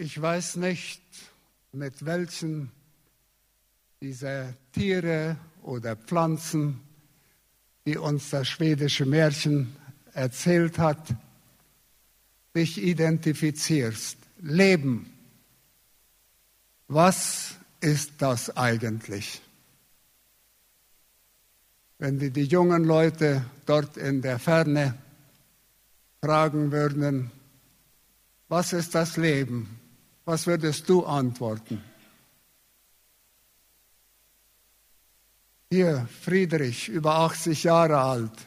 Ich weiß nicht, mit welchen dieser Tiere oder Pflanzen, die uns das schwedische Märchen erzählt hat, dich identifizierst. Leben. Was ist das eigentlich? Wenn wir die jungen Leute dort in der Ferne fragen würden, was ist das Leben? Was würdest du antworten? Hier Friedrich, über 80 Jahre alt.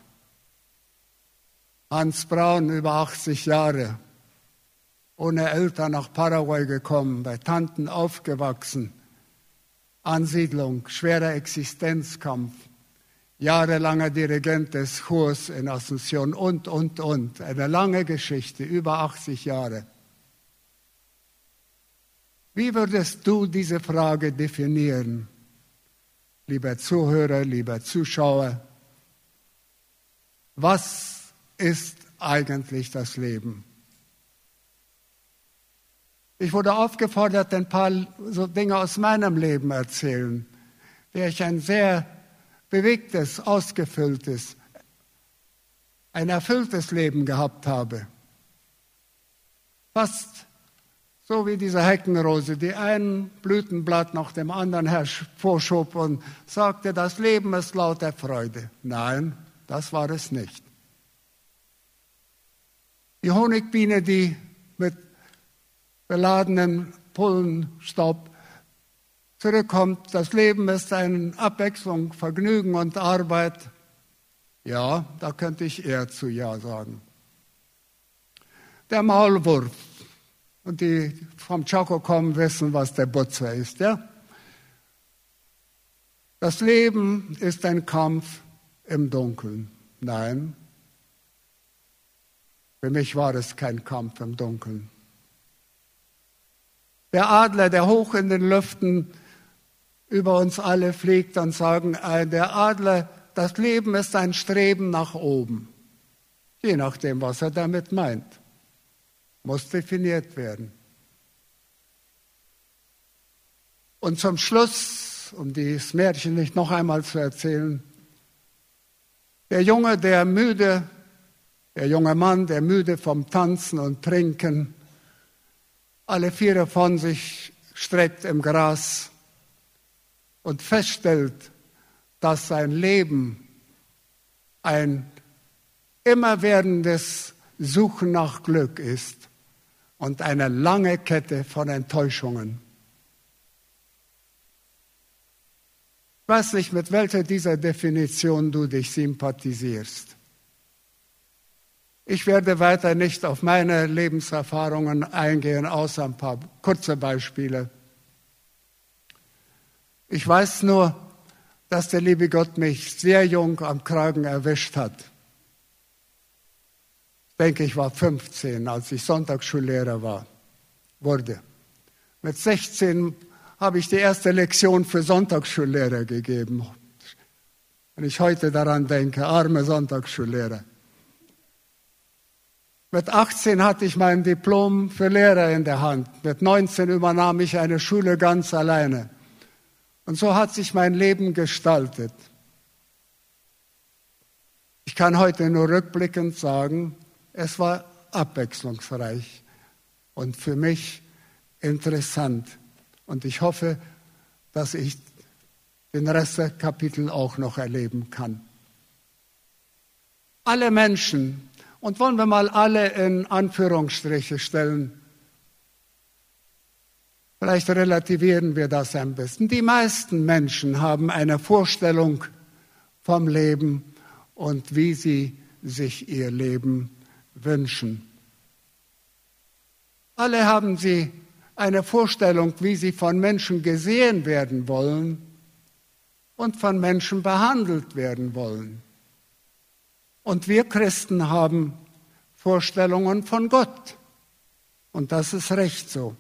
Hans Braun, über 80 Jahre. Ohne Eltern nach Paraguay gekommen, bei Tanten aufgewachsen. Ansiedlung, schwerer Existenzkampf. Jahrelanger Dirigent des Chors in Asunción und, und, und. Eine lange Geschichte, über 80 Jahre. Wie würdest du diese Frage definieren? lieber Zuhörer, lieber Zuschauer, was ist eigentlich das Leben? Ich wurde aufgefordert, ein paar so Dinge aus meinem Leben erzählen, der ich ein sehr bewegtes, ausgefülltes, ein erfülltes Leben gehabt habe. Fast so wie diese Heckenrose, die ein Blütenblatt nach dem anderen hervorschob und sagte, das Leben ist lauter Freude. Nein, das war es nicht. Die Honigbiene, die mit beladenen Pullenstaub zurückkommt, das Leben ist eine Abwechslung, Vergnügen und Arbeit. Ja, da könnte ich eher zu Ja sagen. Der Maulwurf, und die vom Chaco kommen, wissen, was der Butzer ist. Ja? Das Leben ist ein Kampf im Dunkeln. Nein, für mich war es kein Kampf im Dunkeln. Der Adler, der hoch in den Lüften über uns alle fliegt, dann sagen äh, der Adler, das Leben ist ein Streben nach oben. Je nachdem, was er damit meint muss definiert werden. Und zum Schluss, um dieses Märchen nicht noch einmal zu erzählen, der Junge, der müde, der junge Mann, der müde vom Tanzen und Trinken, alle Viere von sich streckt im Gras und feststellt, dass sein Leben ein immerwerdendes Suchen nach Glück ist und eine lange Kette von Enttäuschungen. Ich weiß nicht, mit welcher dieser Definition du dich sympathisierst. Ich werde weiter nicht auf meine Lebenserfahrungen eingehen, außer ein paar kurze Beispiele. Ich weiß nur, dass der liebe Gott mich sehr jung am Kragen erwischt hat denke, ich war 15, als ich Sonntagsschullehrer war, wurde. Mit 16 habe ich die erste Lektion für Sonntagsschullehrer gegeben. Wenn ich heute daran denke, arme Sonntagsschullehrer. Mit 18 hatte ich mein Diplom für Lehrer in der Hand. Mit 19 übernahm ich eine Schule ganz alleine. Und so hat sich mein Leben gestaltet. Ich kann heute nur rückblickend sagen, es war abwechslungsreich und für mich interessant. Und ich hoffe, dass ich den Rest der Kapitel auch noch erleben kann. Alle Menschen, und wollen wir mal alle in Anführungsstriche stellen, vielleicht relativieren wir das ein bisschen. Die meisten Menschen haben eine Vorstellung vom Leben und wie sie sich ihr Leben wünschen. Alle haben sie eine Vorstellung, wie sie von Menschen gesehen werden wollen und von Menschen behandelt werden wollen. Und wir Christen haben Vorstellungen von Gott. Und das ist recht so.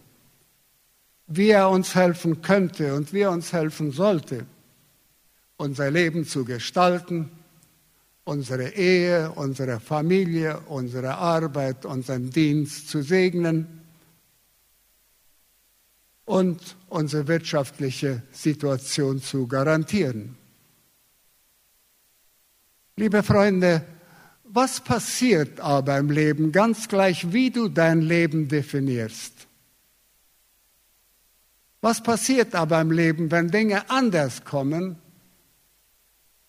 Wie er uns helfen könnte und wie er uns helfen sollte, unser Leben zu gestalten unsere Ehe, unsere Familie, unsere Arbeit, unseren Dienst zu segnen. und unsere wirtschaftliche Situation zu garantieren. Liebe Freunde, was passiert aber im Leben, ganz gleich wie du dein Leben definierst? Was passiert aber im Leben, wenn Dinge anders kommen,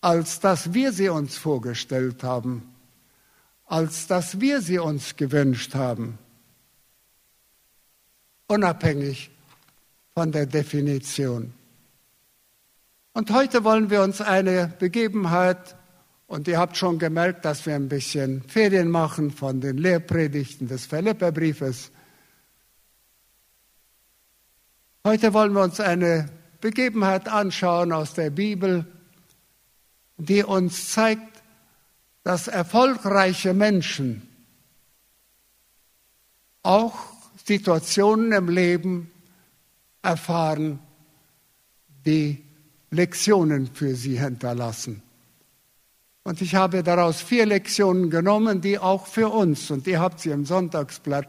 als dass wir sie uns vorgestellt haben, als dass wir sie uns gewünscht haben? Unabhängig von der Definition. Und heute wollen wir uns eine Begebenheit, und ihr habt schon gemerkt, dass wir ein bisschen Ferien machen von den Lehrpredigten des Philipperbriefes, Heute wollen wir uns eine Begebenheit anschauen aus der Bibel, die uns zeigt, dass erfolgreiche Menschen auch Situationen im Leben erfahren, die Lektionen für sie hinterlassen. Und ich habe daraus vier Lektionen genommen, die auch für uns, und ihr habt sie im Sonntagsblatt,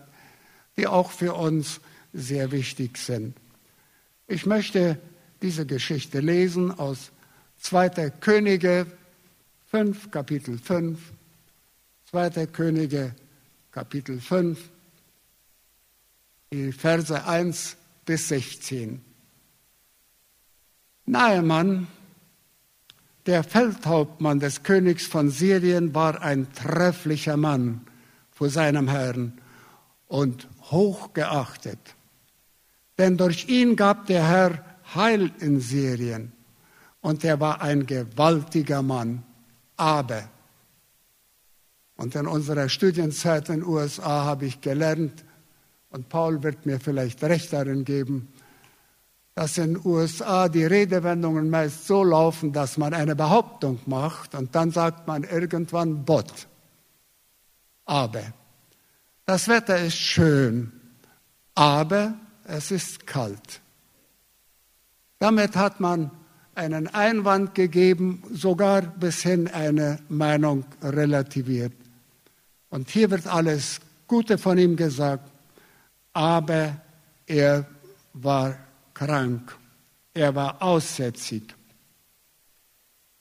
die auch für uns sehr wichtig sind. Ich möchte diese Geschichte lesen aus 2. Könige 5, Kapitel 5. 2. Könige, Kapitel 5, die Verse 1 bis 16. Naemann, der Feldhauptmann des Königs von Syrien, war ein trefflicher Mann vor seinem Herrn und hochgeachtet. Denn durch ihn gab der Herr Heil in Syrien. Und er war ein gewaltiger Mann. Aber, und in unserer Studienzeit in den USA habe ich gelernt, und Paul wird mir vielleicht recht darin geben, dass in den USA die Redewendungen meist so laufen, dass man eine Behauptung macht und dann sagt man irgendwann Bot. Aber das Wetter ist schön, aber es ist kalt. Damit hat man einen Einwand gegeben, sogar bis hin eine Meinung relativiert. Und hier wird alles Gute von ihm gesagt, aber er war krank, er war aussätzig.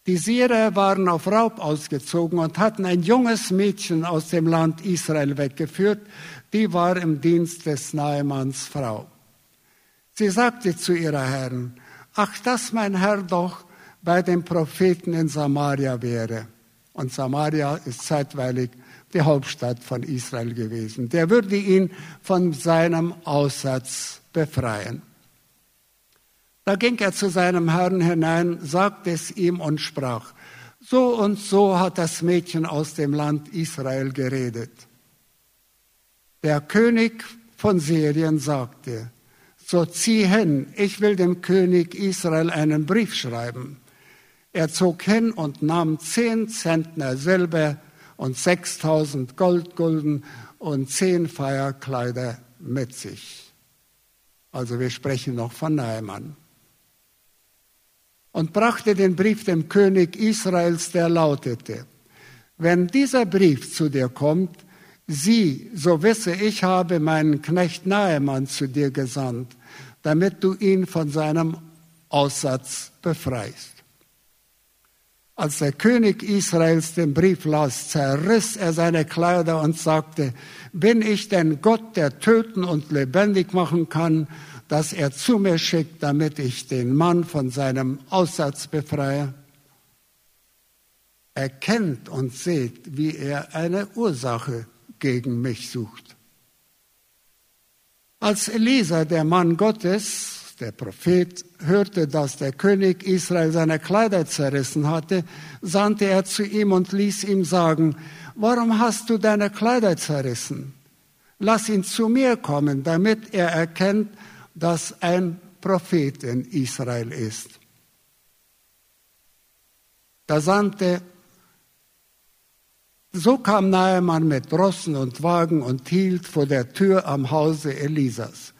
Die Syrer waren auf Raub ausgezogen und hatten ein junges Mädchen aus dem Land Israel weggeführt, die war im Dienst des Nahemanns Frau. Sie sagte zu ihrer Herren, ach, dass mein Herr doch bei den Propheten in Samaria wäre. Und Samaria ist zeitweilig die Hauptstadt von Israel gewesen. Der würde ihn von seinem Aussatz befreien. Da ging er zu seinem Herrn hinein, sagte es ihm und sprach, so und so hat das Mädchen aus dem Land Israel geredet. Der König von Syrien sagte, so zieh hin, ich will dem König Israel einen Brief schreiben. Er zog hin und nahm zehn Zentner Silber und sechstausend Goldgulden und zehn Feierkleider mit sich. Also wir sprechen noch von Naaman. Und brachte den Brief dem König Israels, der lautete, wenn dieser Brief zu dir kommt, sieh, so wisse ich habe meinen Knecht Naaman zu dir gesandt, damit du ihn von seinem Aussatz befreist. Als der König Israels den Brief las, zerriss er seine Kleider und sagte, bin ich denn Gott, der töten und lebendig machen kann, dass er zu mir schickt, damit ich den Mann von seinem Aussatz befreie? Erkennt und seht, wie er eine Ursache gegen mich sucht. Als Elisa, der Mann Gottes, der Prophet, hörte, dass der König Israel seine Kleider zerrissen hatte, sandte er zu ihm und ließ ihm sagen, warum hast du deine Kleider zerrissen? Lass ihn zu mir kommen, damit er erkennt, dass ein Prophet in Israel ist. Da sandte so kam Naaman mit Rossen und Wagen und hielt vor der Tür am Hause Elisas.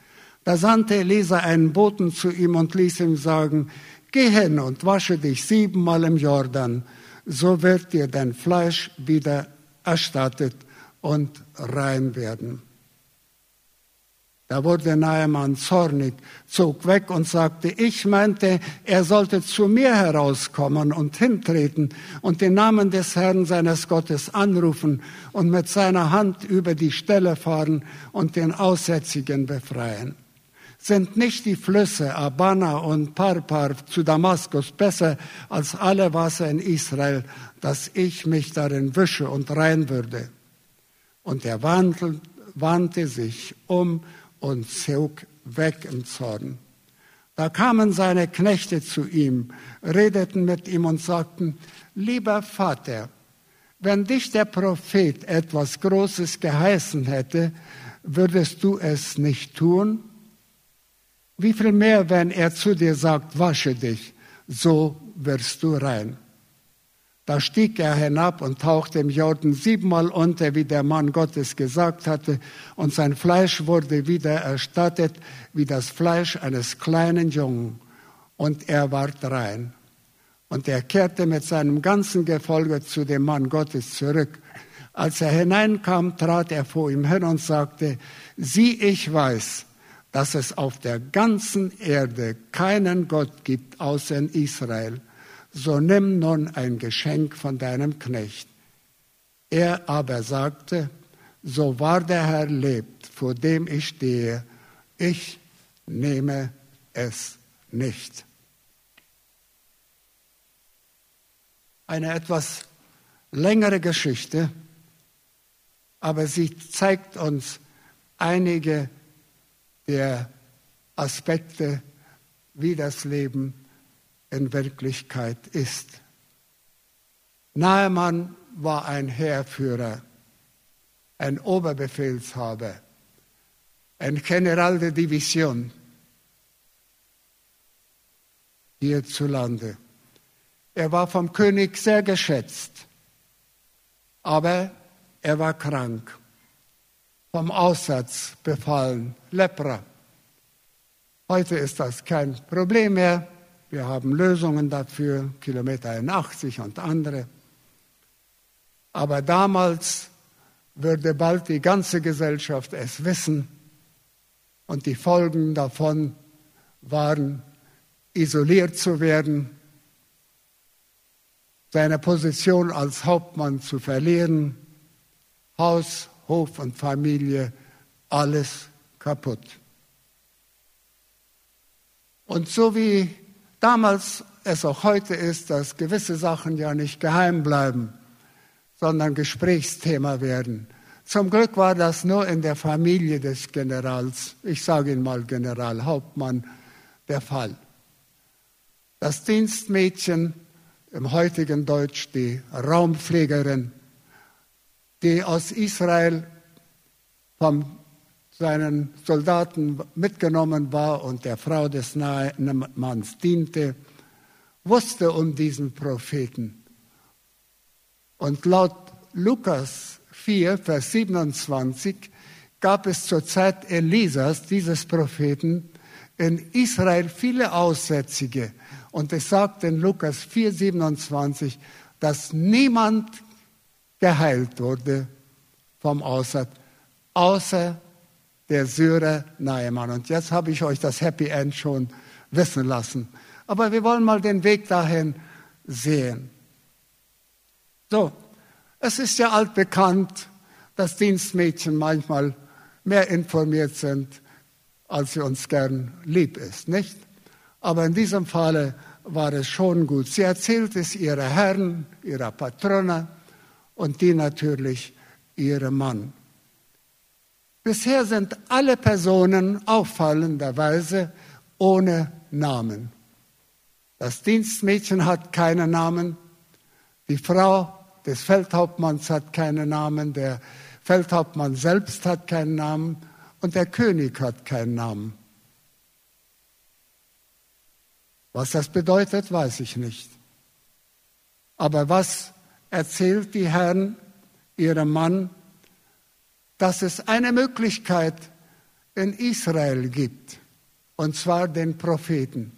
Da sandte Elisa einen Boten zu ihm und ließ ihm sagen, Geh hin und wasche dich siebenmal im Jordan, so wird dir dein Fleisch wieder erstattet und rein werden. Da wurde Naaman zornig, zog weg und sagte, ich meinte, er sollte zu mir herauskommen und hintreten und den Namen des Herrn seines Gottes anrufen und mit seiner Hand über die Stelle fahren und den Aussätzigen befreien. Sind nicht die Flüsse Abana und Parpar zu Damaskus besser als alle Wasser in Israel, dass ich mich darin wische und rein würde? Und er wandte sich um und zog weg im Zorn. Da kamen seine Knechte zu ihm, redeten mit ihm und sagten, lieber Vater, wenn dich der Prophet etwas Großes geheißen hätte, würdest du es nicht tun? Wie viel mehr, wenn er zu dir sagt, wasche dich, so wirst du rein. Da stieg er hinab und tauchte im Jordan siebenmal unter, wie der Mann Gottes gesagt hatte, und sein Fleisch wurde wieder erstattet wie das Fleisch eines kleinen Jungen, und er ward rein. Und er kehrte mit seinem ganzen Gefolge zu dem Mann Gottes zurück. Als er hineinkam, trat er vor ihm hin und sagte, sieh, ich weiß, dass es auf der ganzen Erde keinen Gott gibt außer in Israel so nimm nun ein Geschenk von deinem Knecht. Er aber sagte, so wahr der Herr lebt, vor dem ich stehe, ich nehme es nicht. Eine etwas längere Geschichte, aber sie zeigt uns einige der Aspekte, wie das Leben in Wirklichkeit ist. Nahemann war ein Heerführer, ein Oberbefehlshaber, ein General der Division hierzulande. Er war vom König sehr geschätzt, aber er war krank, vom Aussatz befallen, Lepra. Heute ist das kein Problem mehr. Wir haben Lösungen dafür, Kilometer 81 und andere. Aber damals würde bald die ganze Gesellschaft es wissen und die Folgen davon waren, isoliert zu werden, seine Position als Hauptmann zu verlieren, Haus, Hof und Familie, alles kaputt. Und so wie damals es auch heute ist, dass gewisse Sachen ja nicht geheim bleiben, sondern Gesprächsthema werden. Zum Glück war das nur in der Familie des Generals, ich sage ihn mal General Hauptmann, der Fall. Das Dienstmädchen im heutigen Deutsch, die Raumpflegerin, die aus Israel vom seinen Soldaten mitgenommen war und der Frau des Manns diente, wusste um diesen Propheten. Und laut Lukas 4, Vers 27 gab es zur Zeit Elisas, dieses Propheten, in Israel viele Aussätzige. Und es sagt in Lukas 4, 27, dass niemand geheilt wurde vom Aussatz, außer der Syrer Naaman. Und jetzt habe ich euch das Happy End schon wissen lassen. Aber wir wollen mal den Weg dahin sehen. So, es ist ja altbekannt, dass Dienstmädchen manchmal mehr informiert sind, als sie uns gern lieb ist, nicht? Aber in diesem Falle war es schon gut. Sie erzählt es ihrer Herren, ihrer Patrone und die natürlich ihrem Mann. Bisher sind alle Personen auffallenderweise ohne Namen. Das Dienstmädchen hat keinen Namen, die Frau des Feldhauptmanns hat keinen Namen, der Feldhauptmann selbst hat keinen Namen und der König hat keinen Namen. Was das bedeutet, weiß ich nicht. Aber was erzählt die Herren ihrem Mann dass es eine Möglichkeit in Israel gibt, und zwar den Propheten.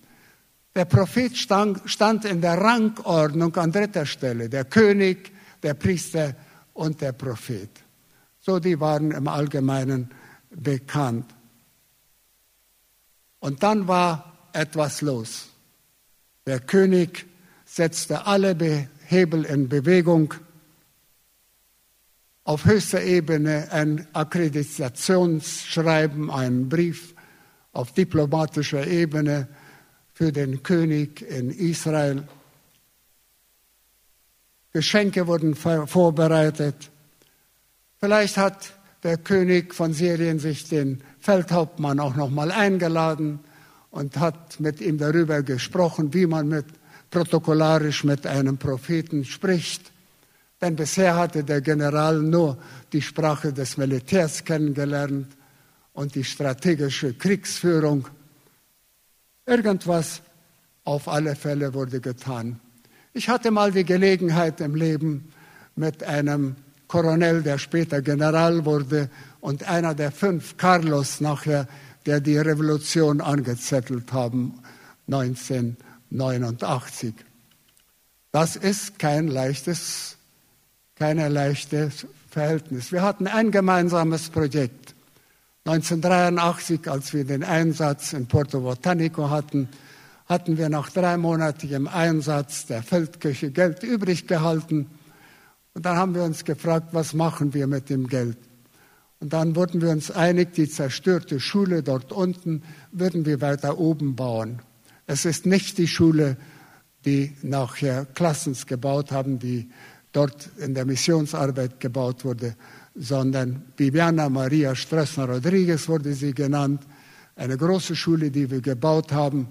Der Prophet stand in der Rangordnung an dritter Stelle, der König, der Priester und der Prophet. So, die waren im Allgemeinen bekannt. Und dann war etwas los. Der König setzte alle Hebel in Bewegung. Auf höchster Ebene ein Akkreditationsschreiben, einen Brief auf diplomatischer Ebene für den König in Israel. Geschenke wurden vorbereitet. Vielleicht hat der König von Syrien sich den Feldhauptmann auch noch mal eingeladen und hat mit ihm darüber gesprochen, wie man mit, protokollarisch mit einem Propheten spricht. Denn bisher hatte der General nur die Sprache des Militärs kennengelernt und die strategische Kriegsführung. Irgendwas auf alle Fälle wurde getan. Ich hatte mal die Gelegenheit im Leben mit einem Koronel, der später General wurde, und einer der fünf Carlos nachher der die Revolution angezettelt haben 1989. Das ist kein leichtes, keine leichtes Verhältnis. Wir hatten ein gemeinsames Projekt. 1983, als wir den Einsatz in Porto Botanico hatten, hatten wir nach dreimonatigem Einsatz der Feldküche Geld übrig gehalten. Und dann haben wir uns gefragt, was machen wir mit dem Geld? Und dann wurden wir uns einig, die zerstörte Schule dort unten würden wir weiter oben bauen. Es ist nicht die Schule, die nachher Klassens gebaut haben, die dort in der Missionsarbeit gebaut wurde, sondern Bibiana Maria Strössner Rodriguez wurde sie genannt, eine große Schule, die wir gebaut haben.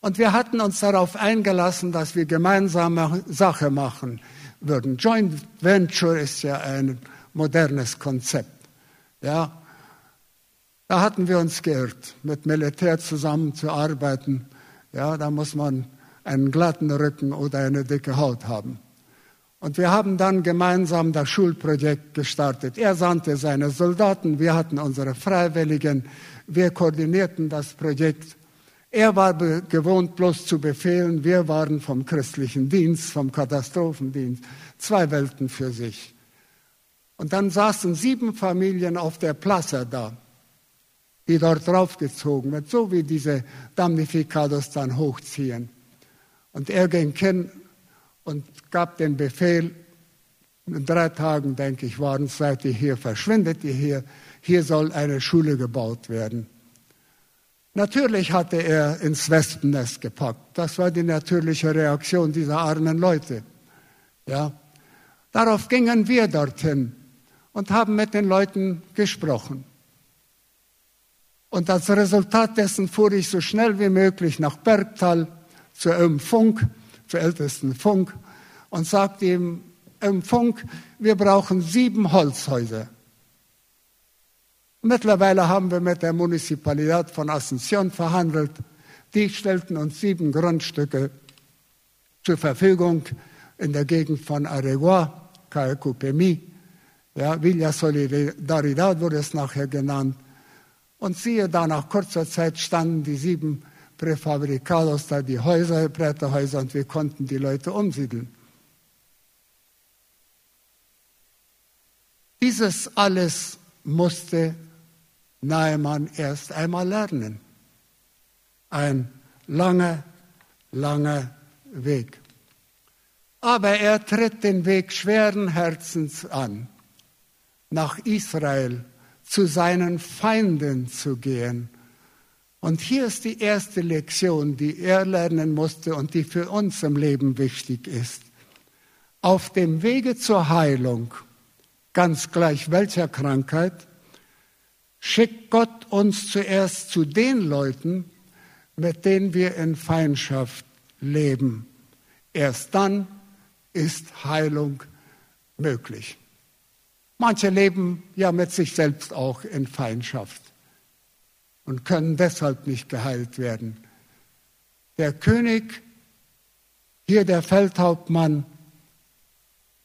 Und wir hatten uns darauf eingelassen, dass wir gemeinsame Sache machen würden. Joint Venture ist ja ein modernes Konzept. Ja, da hatten wir uns geirrt, mit Militär zusammenzuarbeiten. Ja, da muss man einen glatten Rücken oder eine dicke Haut haben. Und wir haben dann gemeinsam das Schulprojekt gestartet. Er sandte seine Soldaten, wir hatten unsere Freiwilligen, wir koordinierten das Projekt. Er war gewohnt, bloß zu befehlen, wir waren vom christlichen Dienst, vom Katastrophendienst, zwei Welten für sich. Und dann saßen sieben Familien auf der Plaza da, die dort draufgezogen wird, so wie diese Damnificados dann hochziehen. Und er ging hin und gab den Befehl, in drei Tagen, denke ich, waren es, seid ihr hier, verschwindet ihr hier, hier soll eine Schule gebaut werden. Natürlich hatte er ins Wespennest gepackt. Das war die natürliche Reaktion dieser armen Leute. Ja. Darauf gingen wir dorthin und haben mit den Leuten gesprochen. Und als Resultat dessen fuhr ich so schnell wie möglich nach Bergtal zu Öm Funk, zu ältesten Funk, und sagte ihm, Öm Funk, wir brauchen sieben Holzhäuser. Mittlerweile haben wir mit der Municipalität von Asunción verhandelt. Die stellten uns sieben Grundstücke zur Verfügung in der Gegend von Aregua, Caecupemi. Ja, Villa Solidaridad wurde es nachher genannt. Und siehe da, nach kurzer Zeit standen die sieben Präfabrikados da, die Häuser, Bretterhäuser, und wir konnten die Leute umsiedeln. Dieses alles musste Naemann erst einmal lernen. Ein langer, langer Weg. Aber er tritt den Weg schweren Herzens an nach Israel zu seinen Feinden zu gehen. Und hier ist die erste Lektion, die er lernen musste und die für uns im Leben wichtig ist. Auf dem Wege zur Heilung, ganz gleich welcher Krankheit, schickt Gott uns zuerst zu den Leuten, mit denen wir in Feindschaft leben. Erst dann ist Heilung möglich. Manche leben ja mit sich selbst auch in Feindschaft und können deshalb nicht geheilt werden. Der König, hier der Feldhauptmann,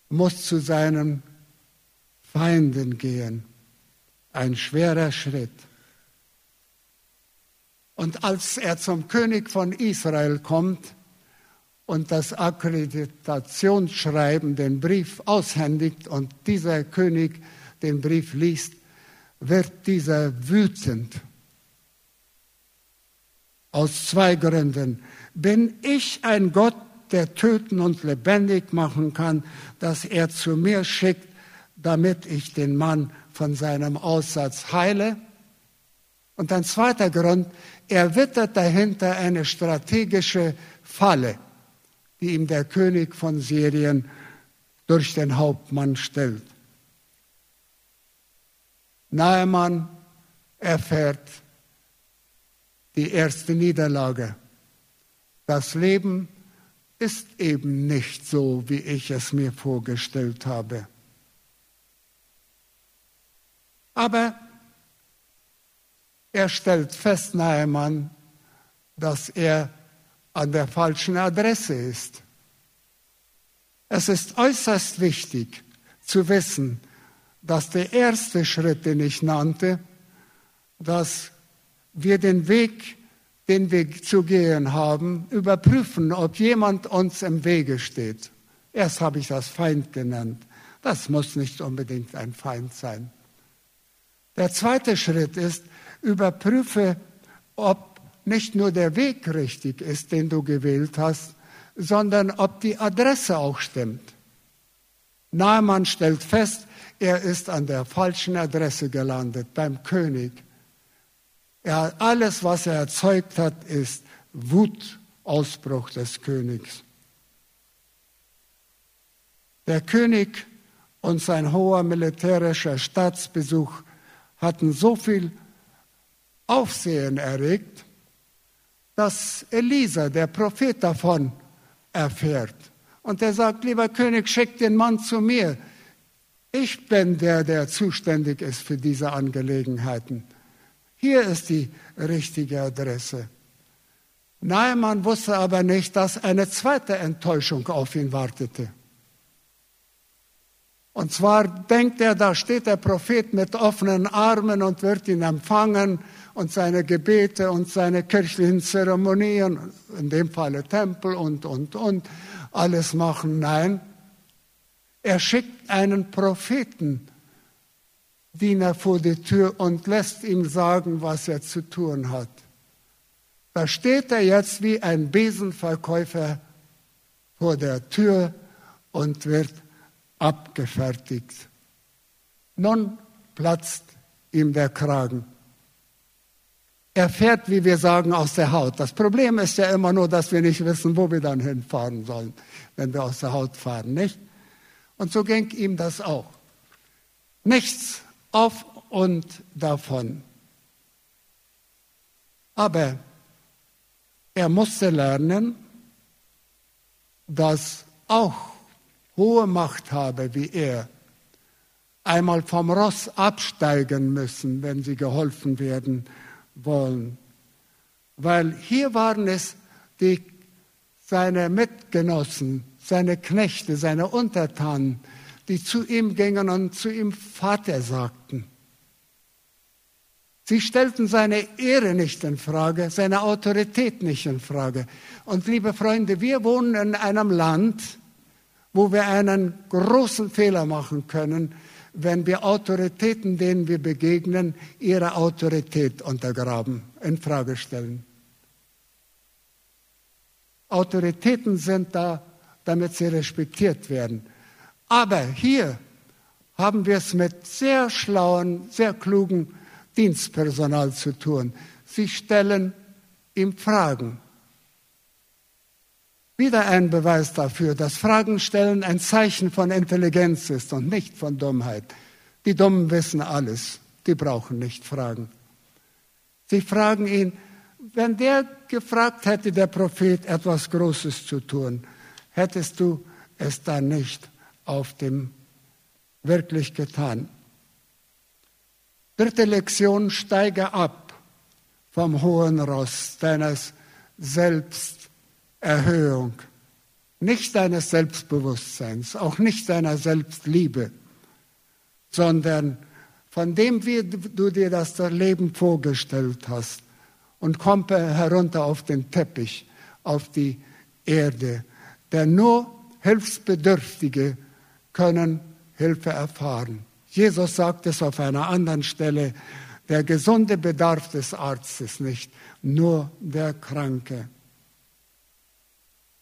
muss zu seinen Feinden gehen. Ein schwerer Schritt. Und als er zum König von Israel kommt, und das Akkreditationsschreiben, den Brief aushändigt und dieser König den Brief liest, wird dieser wütend. Aus zwei Gründen. Bin ich ein Gott, der töten und lebendig machen kann, dass er zu mir schickt, damit ich den Mann von seinem Aussatz heile? Und ein zweiter Grund, er wittert dahinter eine strategische Falle, die ihm der König von Syrien durch den Hauptmann stellt. Nahemann erfährt die erste Niederlage. Das Leben ist eben nicht so, wie ich es mir vorgestellt habe. Aber er stellt fest, Nahemann, dass er an der falschen Adresse ist. Es ist äußerst wichtig zu wissen, dass der erste Schritt, den ich nannte, dass wir den Weg, den wir zu gehen haben, überprüfen, ob jemand uns im Wege steht. Erst habe ich das Feind genannt. Das muss nicht unbedingt ein Feind sein. Der zweite Schritt ist, überprüfe, ob nicht nur der Weg richtig ist, den du gewählt hast, sondern ob die Adresse auch stimmt. Naaman stellt fest, er ist an der falschen Adresse gelandet, beim König. Er, alles, was er erzeugt hat, ist Wutausbruch des Königs. Der König und sein hoher militärischer Staatsbesuch hatten so viel Aufsehen erregt, dass Elisa, der Prophet davon, erfährt. Und er sagt, lieber König, schick den Mann zu mir. Ich bin der, der zuständig ist für diese Angelegenheiten. Hier ist die richtige Adresse. Naaman wusste aber nicht, dass eine zweite Enttäuschung auf ihn wartete. Und zwar denkt er, da steht der Prophet mit offenen Armen und wird ihn empfangen und seine Gebete und seine kirchlichen Zeremonien, in dem Falle Tempel und, und, und, alles machen. Nein, er schickt einen Propheten, Diener vor die Tür und lässt ihm sagen, was er zu tun hat. Da steht er jetzt wie ein Besenverkäufer vor der Tür und wird abgefertigt. Nun platzt ihm der Kragen. Er fährt, wie wir sagen, aus der Haut. Das Problem ist ja immer nur, dass wir nicht wissen, wo wir dann hinfahren sollen, wenn wir aus der Haut fahren, nicht? Und so ging ihm das auch. Nichts auf und davon. Aber er musste lernen, dass auch hohe Machthaber wie er einmal vom Ross absteigen müssen, wenn sie geholfen werden wollen. Weil hier waren es die, seine Mitgenossen, seine Knechte, seine Untertanen, die zu ihm gingen und zu ihm Vater sagten. Sie stellten seine Ehre nicht in Frage, seine Autorität nicht in Frage. Und liebe Freunde, wir wohnen in einem Land, wo wir einen großen Fehler machen können, wenn wir Autoritäten, denen wir begegnen, ihre Autorität untergraben, in Frage stellen. Autoritäten sind da, damit sie respektiert werden. Aber hier haben wir es mit sehr schlauen, sehr klugen Dienstpersonal zu tun. Sie stellen ihm Fragen. Wieder ein Beweis dafür, dass Fragen stellen ein Zeichen von Intelligenz ist und nicht von Dummheit. Die Dummen wissen alles, die brauchen nicht fragen. Sie fragen ihn, wenn der gefragt hätte, der Prophet, etwas Großes zu tun, hättest du es dann nicht auf dem wirklich getan. Dritte Lektion, steige ab vom hohen Ross deines Selbst Erhöhung, nicht deines Selbstbewusstseins, auch nicht deiner Selbstliebe, sondern von dem, wie du dir das Leben vorgestellt hast und komm herunter auf den Teppich, auf die Erde. Denn nur Hilfsbedürftige können Hilfe erfahren. Jesus sagt es auf einer anderen Stelle, Der Gesunde bedarf des Arztes nicht, nur der Kranke.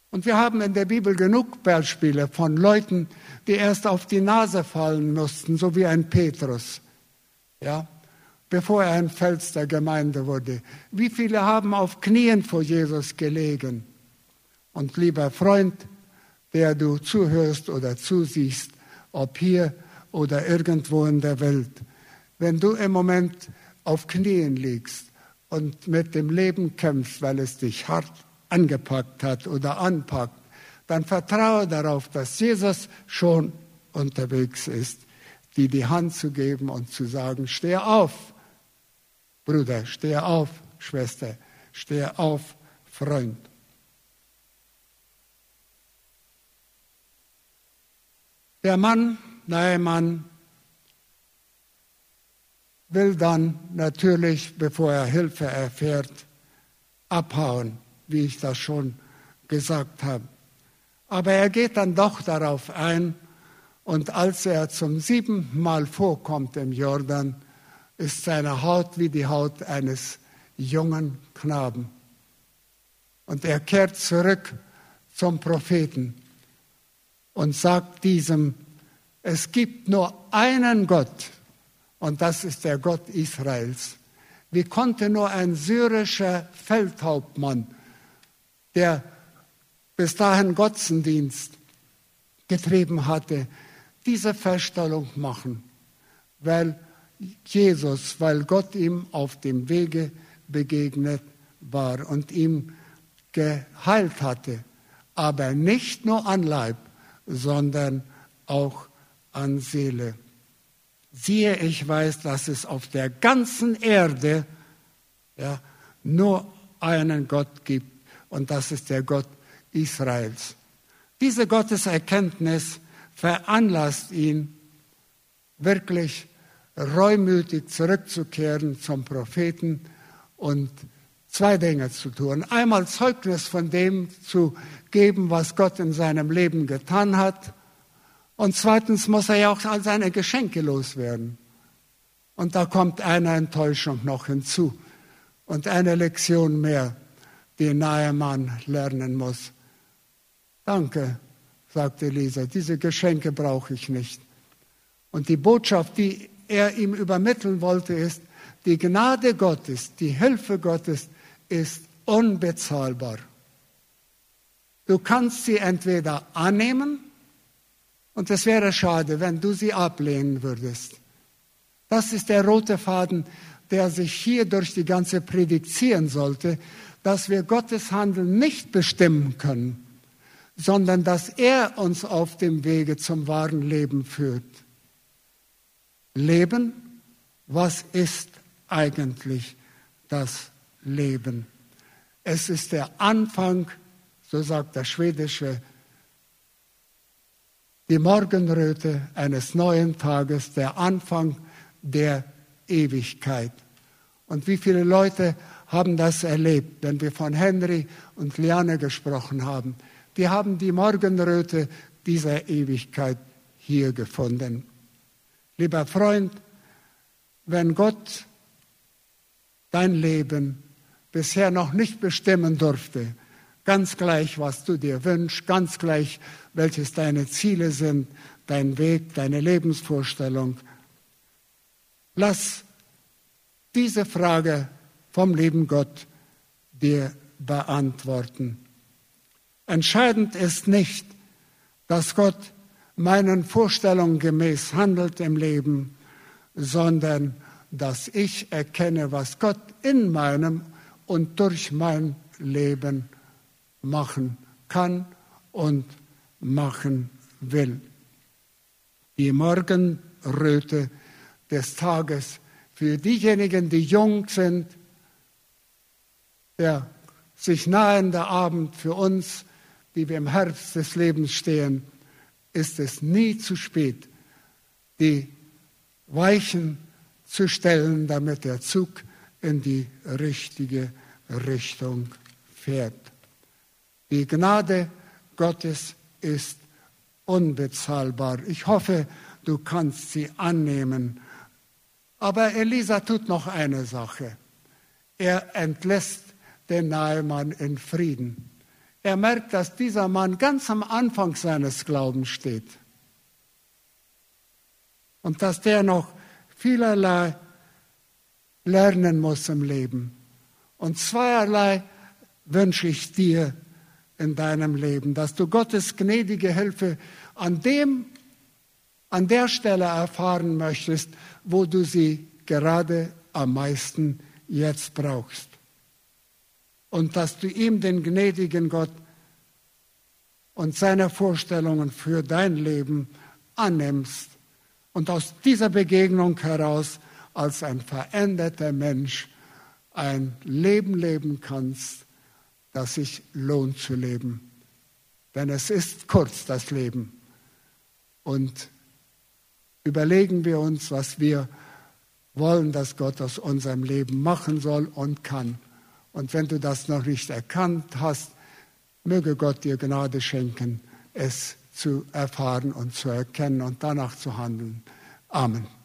Und wir haben in der Bibel genug Beispiele von Leuten, die erst auf die Nase fallen mussten, so wie ein Petrus, ja, bevor er ein Fels der Gemeinde wurde. Wie viele haben auf Knien vor Jesus gelegen? Und lieber Freund, der du zuhörst oder zusiehst, ob hier oder irgendwo in der Welt, wenn du im Moment auf Knien liegst und mit dem Leben kämpfst, weil es dich hart angepackt hat oder anpackt, dann vertraue darauf, dass Jesus schon unterwegs ist, dir die Hand zu geben und zu sagen, steh auf, Bruder, steh auf, Schwester, steh auf, Freund. Der Mann, Naaman, will dann natürlich, bevor er Hilfe erfährt, abhauen wie ich das schon gesagt habe. Aber er geht dann doch darauf ein und als er zum siebten Mal vorkommt im Jordan, ist seine Haut wie die Haut eines jungen Knaben. Und er kehrt zurück zum Propheten und sagt diesem, es gibt nur einen Gott und das ist der Gott Israels. Wie konnte nur ein syrischer Feldhauptmann der bis dahin Gotzendienst getrieben hatte, diese Feststellung machen, weil Jesus, weil Gott ihm auf dem Wege begegnet war und ihm geheilt hatte, aber nicht nur an Leib, sondern auch an Seele. Siehe, ich weiß, dass es auf der ganzen Erde ja, nur einen Gott gibt und das ist der Gott Israels. Diese Gotteserkenntnis veranlasst ihn, wirklich reumütig zurückzukehren zum Propheten und zwei Dinge zu tun. Einmal Zeugnis von dem zu geben, was Gott in seinem Leben getan hat. Und zweitens muss er ja auch all seine Geschenke loswerden. Und da kommt eine Enttäuschung noch hinzu und eine Lektion mehr die Nahemann lernen muss. Danke, sagte Elisa, diese Geschenke brauche ich nicht. Und die Botschaft, die er ihm übermitteln wollte, ist, die Gnade Gottes, die Hilfe Gottes ist unbezahlbar. Du kannst sie entweder annehmen, und es wäre schade, wenn du sie ablehnen würdest. Das ist der rote Faden, der sich hier durch die ganze Predigt ziehen sollte, dass wir Gottes Handeln nicht bestimmen können, sondern dass er uns auf dem Wege zum wahren Leben führt. Leben, was ist eigentlich das Leben? Es ist der Anfang, so sagt der schwedische, die Morgenröte eines neuen Tages, der Anfang der Ewigkeit. Und wie viele Leute haben das erlebt, wenn wir von Henry und Liane gesprochen haben. Die haben die Morgenröte dieser Ewigkeit hier gefunden. Lieber Freund, wenn Gott dein Leben bisher noch nicht bestimmen durfte, ganz gleich, was du dir wünschst, ganz gleich, welches deine Ziele sind, dein Weg, deine Lebensvorstellung, lass diese Frage vom lieben Gott dir beantworten. Entscheidend ist nicht, dass Gott meinen Vorstellungen gemäß handelt im Leben, sondern dass ich erkenne, was Gott in meinem und durch mein Leben machen kann und machen will. Die Morgenröte des Tages für diejenigen, die jung sind, der sich nahende Abend für uns, die wir im Herbst des Lebens stehen, ist es nie zu spät, die Weichen zu stellen, damit der Zug in die richtige Richtung fährt. Die Gnade Gottes ist unbezahlbar. Ich hoffe, du kannst sie annehmen Aber Elisa tut noch eine Sache. Er entlässt den Nahemann in Frieden. Er merkt, dass dieser Mann ganz am Anfang seines Glaubens steht und dass der noch vielerlei lernen muss im Leben. Und zweierlei wünsche ich dir in deinem Leben, dass du Gottes gnädige Hilfe an dem, an der Stelle erfahren möchtest, wo du sie gerade am meisten jetzt brauchst. Und dass du ihm den gnädigen Gott und seine Vorstellungen für dein Leben annimmst und aus dieser Begegnung heraus als ein veränderter Mensch ein Leben leben kannst, das sich lohnt zu leben. Denn es ist kurz, das Leben. Und überlegen wir uns, was wir wollen, dass Gott aus unserem Leben machen soll und kann. Und wenn du das noch nicht erkannt hast, möge Gott dir Gnade schenken, es zu erfahren und zu erkennen und danach zu handeln. Amen.